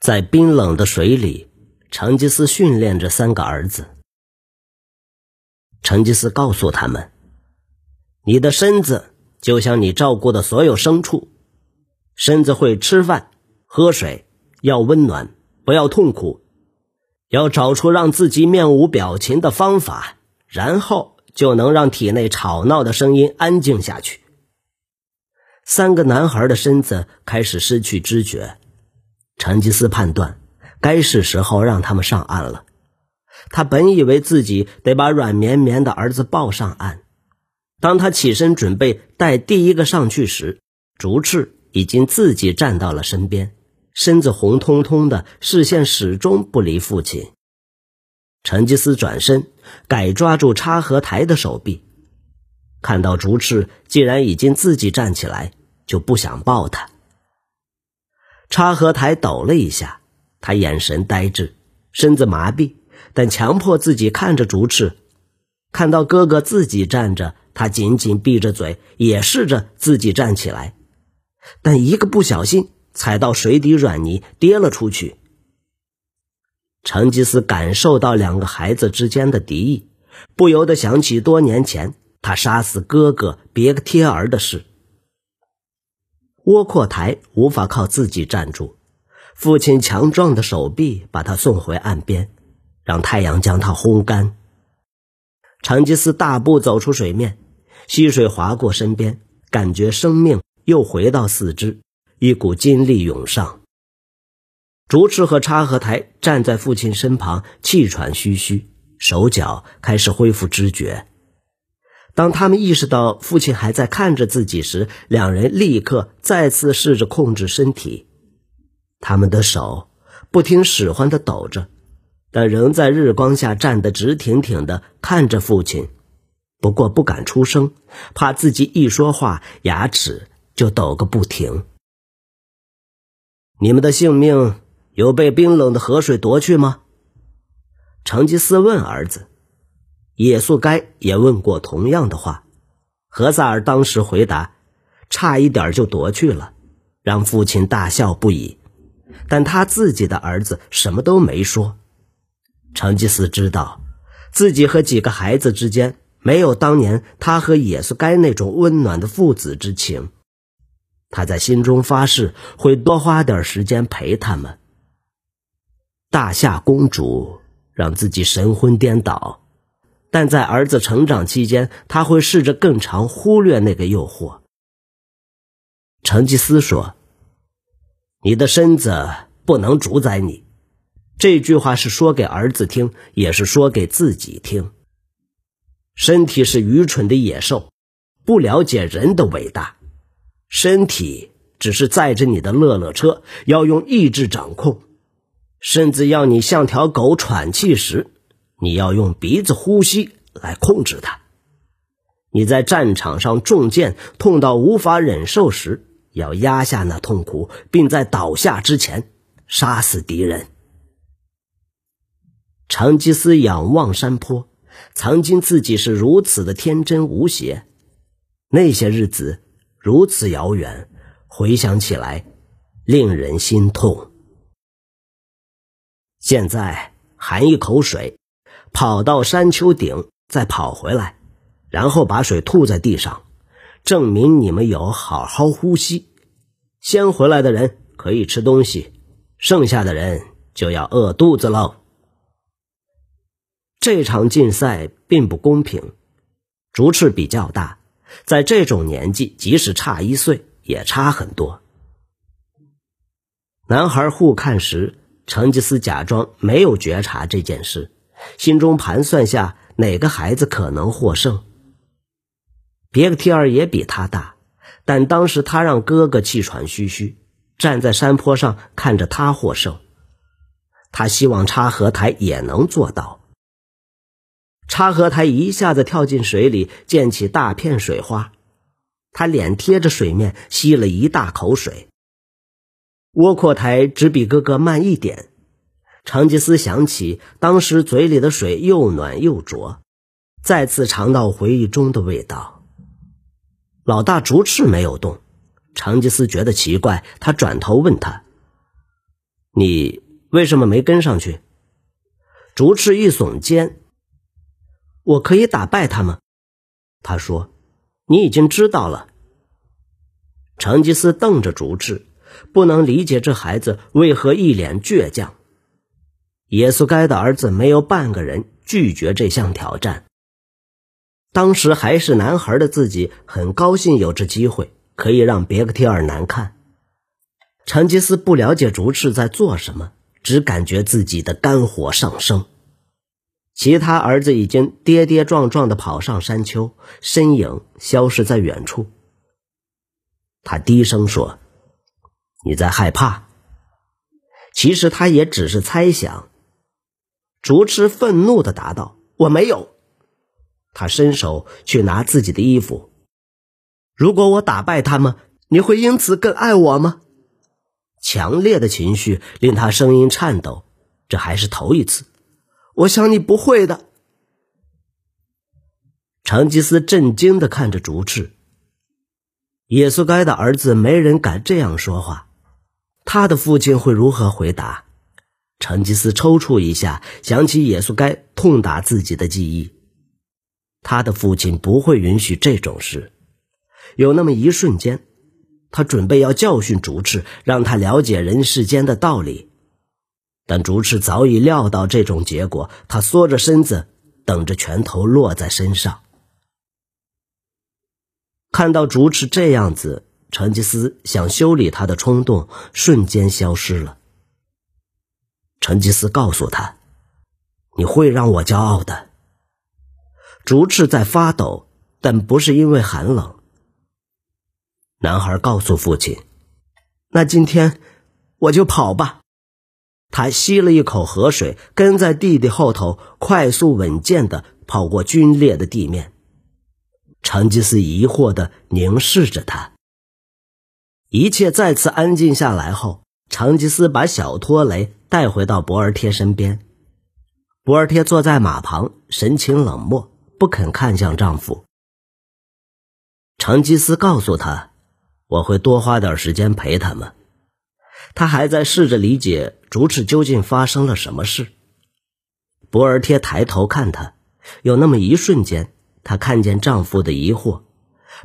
在冰冷的水里，成吉思训练着三个儿子。成吉思告诉他们：“你的身子就像你照顾的所有牲畜，身子会吃饭、喝水，要温暖，不要痛苦，要找出让自己面无表情的方法，然后就能让体内吵闹的声音安静下去。”三个男孩的身子开始失去知觉，成吉思判断，该是时候让他们上岸了。他本以为自己得把软绵绵的儿子抱上岸，当他起身准备带第一个上去时，竹赤已经自己站到了身边，身子红彤彤的，视线始终不离父亲。成吉思转身，改抓住插合台的手臂，看到竹赤既然已经自己站起来。就不想抱他。插合台抖了一下，他眼神呆滞，身子麻痹，但强迫自己看着竹翅。看到哥哥自己站着，他紧紧闭着嘴，也试着自己站起来，但一个不小心踩到水底软泥，跌了出去。成吉思感受到两个孩子之间的敌意，不由得想起多年前他杀死哥哥别克贴儿的事。窝阔台无法靠自己站住，父亲强壮的手臂把他送回岸边，让太阳将他烘干。成吉思大步走出水面，溪水划过身边，感觉生命又回到四肢，一股精力涌上。竹赤和插合台站在父亲身旁，气喘吁吁，手脚开始恢复知觉。当他们意识到父亲还在看着自己时，两人立刻再次试着控制身体。他们的手不听使唤的抖着，但仍在日光下站得直挺挺的看着父亲。不过不敢出声，怕自己一说话，牙齿就抖个不停。你们的性命有被冰冷的河水夺去吗？成吉思问儿子。野速该也问过同样的话，何萨尔当时回答：“差一点就夺去了。”让父亲大笑不已。但他自己的儿子什么都没说。成吉思知道，自己和几个孩子之间没有当年他和野速该那种温暖的父子之情。他在心中发誓，会多花点时间陪他们。大夏公主让自己神魂颠倒。但在儿子成长期间，他会试着更长忽略那个诱惑。成吉思说：“你的身子不能主宰你。”这句话是说给儿子听，也是说给自己听。身体是愚蠢的野兽，不了解人的伟大。身体只是载着你的乐乐车，要用意志掌控。甚至要你像条狗喘气时。你要用鼻子呼吸来控制它。你在战场上中箭痛到无法忍受时，要压下那痛苦，并在倒下之前杀死敌人。成吉思仰望山坡，曾经自己是如此的天真无邪，那些日子如此遥远，回想起来令人心痛。现在含一口水。跑到山丘顶，再跑回来，然后把水吐在地上，证明你们有好好呼吸。先回来的人可以吃东西，剩下的人就要饿肚子喽。这场竞赛并不公平，竹翅比较大，在这种年纪，即使差一岁也差很多。男孩互看时，成吉思假装没有觉察这件事。心中盘算下，哪个孩子可能获胜？别克提尔也比他大，但当时他让哥哥气喘吁吁，站在山坡上看着他获胜。他希望插合台也能做到。插合台一下子跳进水里，溅起大片水花。他脸贴着水面，吸了一大口水。窝阔台只比哥哥慢一点。成吉思想起当时嘴里的水又暖又浊，再次尝到回忆中的味道。老大竹翅没有动，成吉思觉得奇怪，他转头问他：“你为什么没跟上去？竹赤一耸肩：“我可以打败他吗？”他说：“你已经知道了。”成吉思瞪着竹赤，不能理解这孩子为何一脸倔强。耶稣该的儿子没有半个人拒绝这项挑战。当时还是男孩的自己很高兴有这机会，可以让别克提尔难看。成吉思不了解竹赤在做什么，只感觉自己的肝火上升。其他儿子已经跌跌撞撞的跑上山丘，身影消失在远处。他低声说：“你在害怕？”其实他也只是猜想。竹痴愤怒的答道：“我没有。”他伸手去拿自己的衣服。如果我打败他们，你会因此更爱我吗？强烈的情绪令他声音颤抖。这还是头一次。我想你不会的。成吉思震惊的看着竹赤。耶稣该的儿子没人敢这样说话。他的父亲会如何回答？成吉思抽搐一下，想起耶稣该痛打自己的记忆。他的父亲不会允许这种事。有那么一瞬间，他准备要教训竹赤，让他了解人世间的道理。但竹赤早已料到这种结果，他缩着身子，等着拳头落在身上。看到竹赤这样子，成吉思想修理他的冲动瞬间消失了。成吉思告诉他：“你会让我骄傲的。”竹翅在发抖，但不是因为寒冷。男孩告诉父亲：“那今天我就跑吧。”他吸了一口河水，跟在弟弟后头，快速稳健的跑过龟裂的地面。成吉思疑惑的凝视着他。一切再次安静下来后，成吉思把小托雷带回到博尔贴身边。博尔贴坐在马旁，神情冷漠。不肯看向丈夫，成吉思告诉他：“我会多花点时间陪他们。”他还在试着理解竹赤究竟发生了什么事。博尔贴抬头看他，有那么一瞬间，他看见丈夫的疑惑，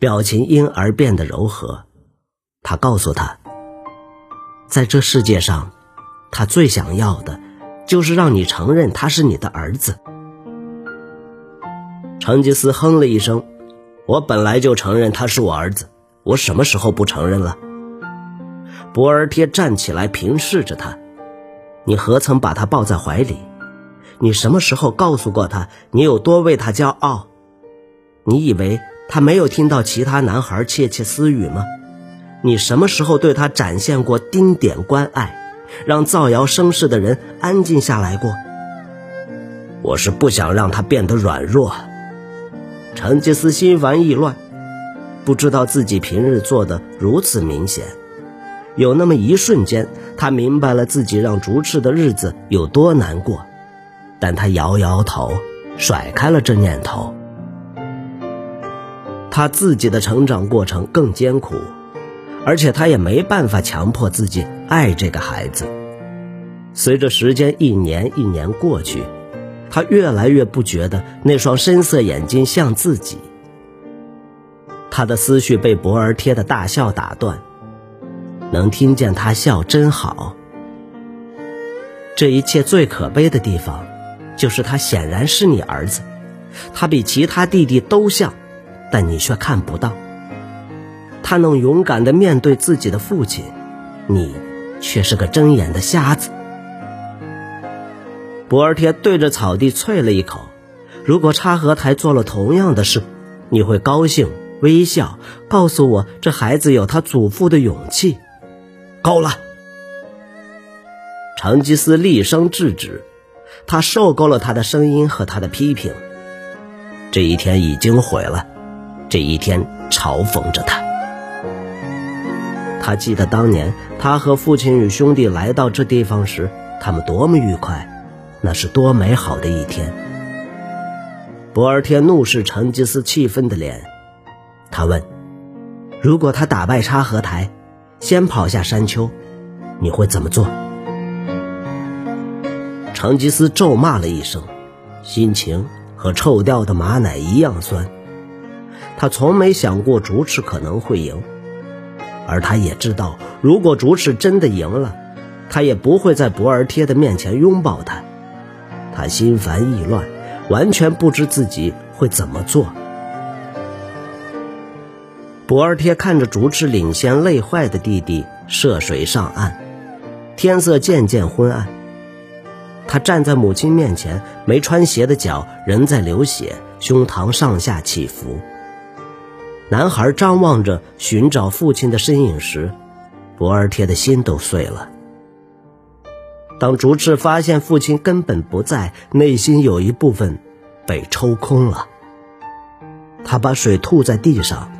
表情因而变得柔和。他告诉他：“在这世界上，他最想要的，就是让你承认他是你的儿子。”成吉思哼了一声：“我本来就承认他是我儿子，我什么时候不承认了？”博尔贴站起来平视着他：“你何曾把他抱在怀里？你什么时候告诉过他你有多为他骄傲？你以为他没有听到其他男孩窃窃私语吗？你什么时候对他展现过丁点关爱，让造谣生事的人安静下来过？我是不想让他变得软弱。”成吉思心烦意乱，不知道自己平日做的如此明显。有那么一瞬间，他明白了自己让竹赤的日子有多难过，但他摇摇头，甩开了这念头。他自己的成长过程更艰苦，而且他也没办法强迫自己爱这个孩子。随着时间一年一年过去。他越来越不觉得那双深色眼睛像自己。他的思绪被博儿贴的大笑打断，能听见他笑真好。这一切最可悲的地方，就是他显然是你儿子，他比其他弟弟都像，但你却看不到。他能勇敢的面对自己的父亲，你却是个睁眼的瞎子。博尔贴对着草地啐了一口。如果插合台做了同样的事，你会高兴微笑，告诉我这孩子有他祖父的勇气。够了！成吉思厉声制止，他受够了他的声音和他的批评。这一天已经毁了，这一天嘲讽着他。他记得当年他和父亲与兄弟来到这地方时，他们多么愉快。那是多美好的一天！博尔天怒视成吉思气愤的脸，他问：“如果他打败插合台，先跑下山丘，你会怎么做？”成吉思咒骂了一声，心情和臭掉的马奶一样酸。他从没想过竹赤可能会赢，而他也知道，如果竹赤真的赢了，他也不会在博尔贴的面前拥抱他。他心烦意乱，完全不知自己会怎么做。博尔贴看着竹赤领先累坏的弟弟涉水上岸，天色渐渐昏暗。他站在母亲面前，没穿鞋的脚仍在流血，胸膛上下起伏。男孩张望着寻找父亲的身影时，博尔贴的心都碎了。当竹赤发现父亲根本不在，内心有一部分被抽空了。他把水吐在地上，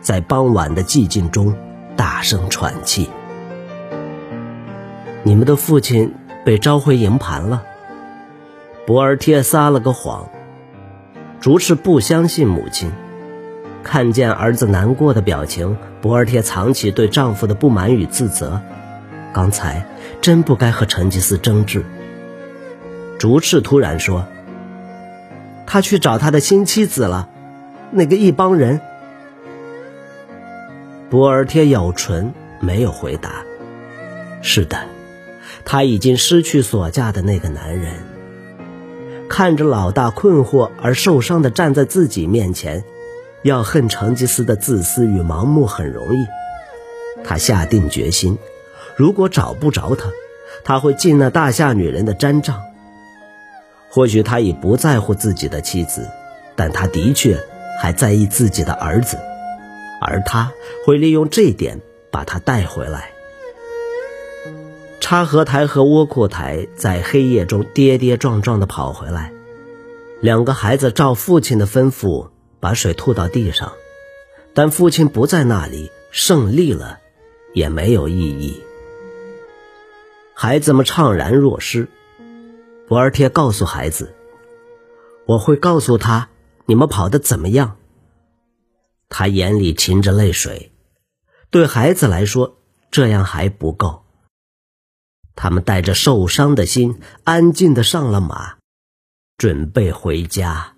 在傍晚的寂静中大声喘气。你们的父亲被召回营盘了。博尔贴撒了个谎。竹赤不相信母亲。看见儿子难过的表情，博尔贴藏起对丈夫的不满与自责。刚才真不该和成吉思争执。竹赤突然说：“他去找他的新妻子了，那个一帮人。”博尔贴咬唇，没有回答。是的，他已经失去所嫁的那个男人。看着老大困惑而受伤的站在自己面前。要恨成吉思的自私与盲目很容易，他下定决心，如果找不着他，他会进那大夏女人的毡帐。或许他已不在乎自己的妻子，但他的确还在意自己的儿子，而他会利用这点把他带回来。插合台和窝阔台在黑夜中跌跌撞撞地跑回来，两个孩子照父亲的吩咐。把水吐到地上，但父亲不在那里，胜利了也没有意义。孩子们怅然若失。博尔贴告诉孩子：“我会告诉他你们跑得怎么样。”他眼里噙着泪水。对孩子来说，这样还不够。他们带着受伤的心，安静的上了马，准备回家。